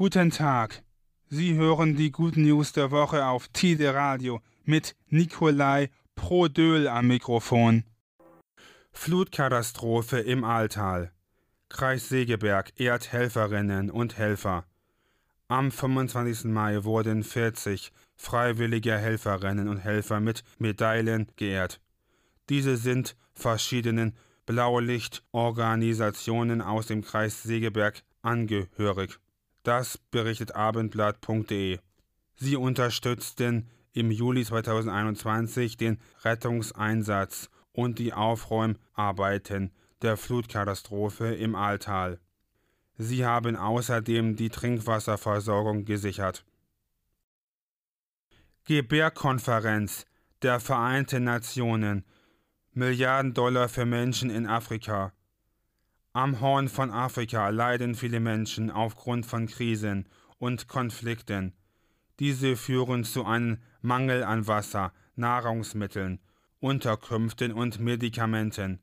Guten Tag. Sie hören die Good News der Woche auf Tide Radio mit Nikolai Prodöl am Mikrofon. Flutkatastrophe im Ahrtal. Kreis Segeberg ehrt Helferinnen und Helfer. Am 25. Mai wurden 40 freiwillige Helferinnen und Helfer mit Medaillen geehrt. Diese sind verschiedenen Blaulichtorganisationen aus dem Kreis Segeberg angehörig. Das berichtet abendblatt.de. Sie unterstützten im Juli 2021 den Rettungseinsatz und die Aufräumarbeiten der Flutkatastrophe im Ahrtal. Sie haben außerdem die Trinkwasserversorgung gesichert. Gebärkonferenz der Vereinten Nationen Milliarden Dollar für Menschen in Afrika. Am Horn von Afrika leiden viele Menschen aufgrund von Krisen und Konflikten. Diese führen zu einem Mangel an Wasser, Nahrungsmitteln, Unterkünften und Medikamenten.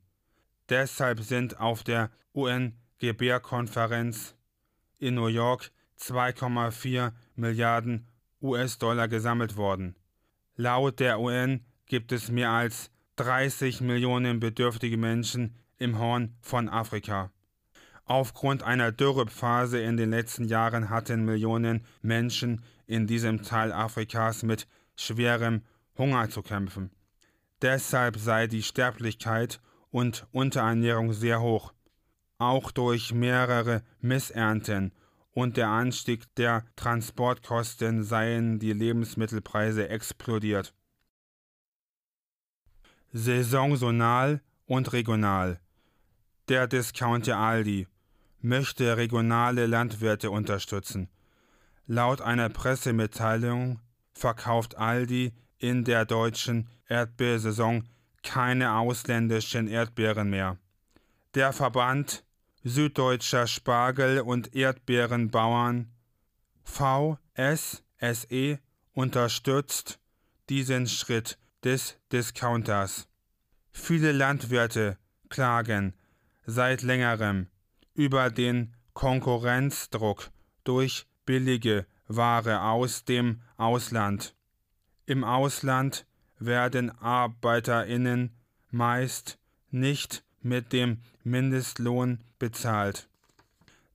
Deshalb sind auf der UN-Gebärkonferenz in New York 2,4 Milliarden US-Dollar gesammelt worden. Laut der UN gibt es mehr als 30 Millionen bedürftige Menschen im Horn von Afrika. Aufgrund einer Dürrephase in den letzten Jahren hatten Millionen Menschen in diesem Teil Afrikas mit schwerem Hunger zu kämpfen. Deshalb sei die Sterblichkeit und Unterernährung sehr hoch. Auch durch mehrere Missernten und der Anstieg der Transportkosten seien die Lebensmittelpreise explodiert. Saisonal und regional. Der Discounter Aldi möchte regionale Landwirte unterstützen. Laut einer Pressemitteilung verkauft Aldi in der deutschen Erdbeersaison keine ausländischen Erdbeeren mehr. Der Verband Süddeutscher Spargel- und Erdbeerenbauern VSSE unterstützt diesen Schritt des Discounters. Viele Landwirte klagen seit längerem über den Konkurrenzdruck durch billige Ware aus dem Ausland. Im Ausland werden Arbeiterinnen meist nicht mit dem Mindestlohn bezahlt.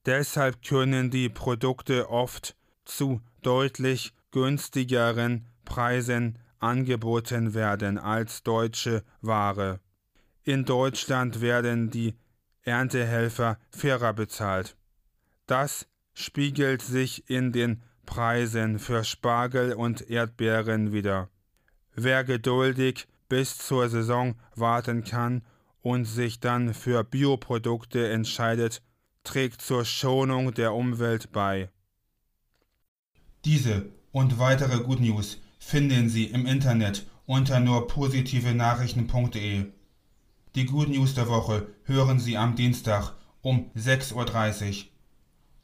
Deshalb können die Produkte oft zu deutlich günstigeren Preisen angeboten werden als deutsche Ware. In Deutschland werden die Erntehelfer fairer bezahlt. Das spiegelt sich in den Preisen für Spargel und Erdbeeren wider. Wer geduldig bis zur Saison warten kann und sich dann für Bioprodukte entscheidet, trägt zur Schonung der Umwelt bei. Diese und weitere Good News finden Sie im Internet unter nur positive Nachrichten.de. Die Good News der Woche hören Sie am Dienstag um 6.30 Uhr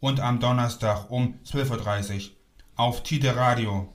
und am Donnerstag um 12.30 Uhr auf Tide Radio.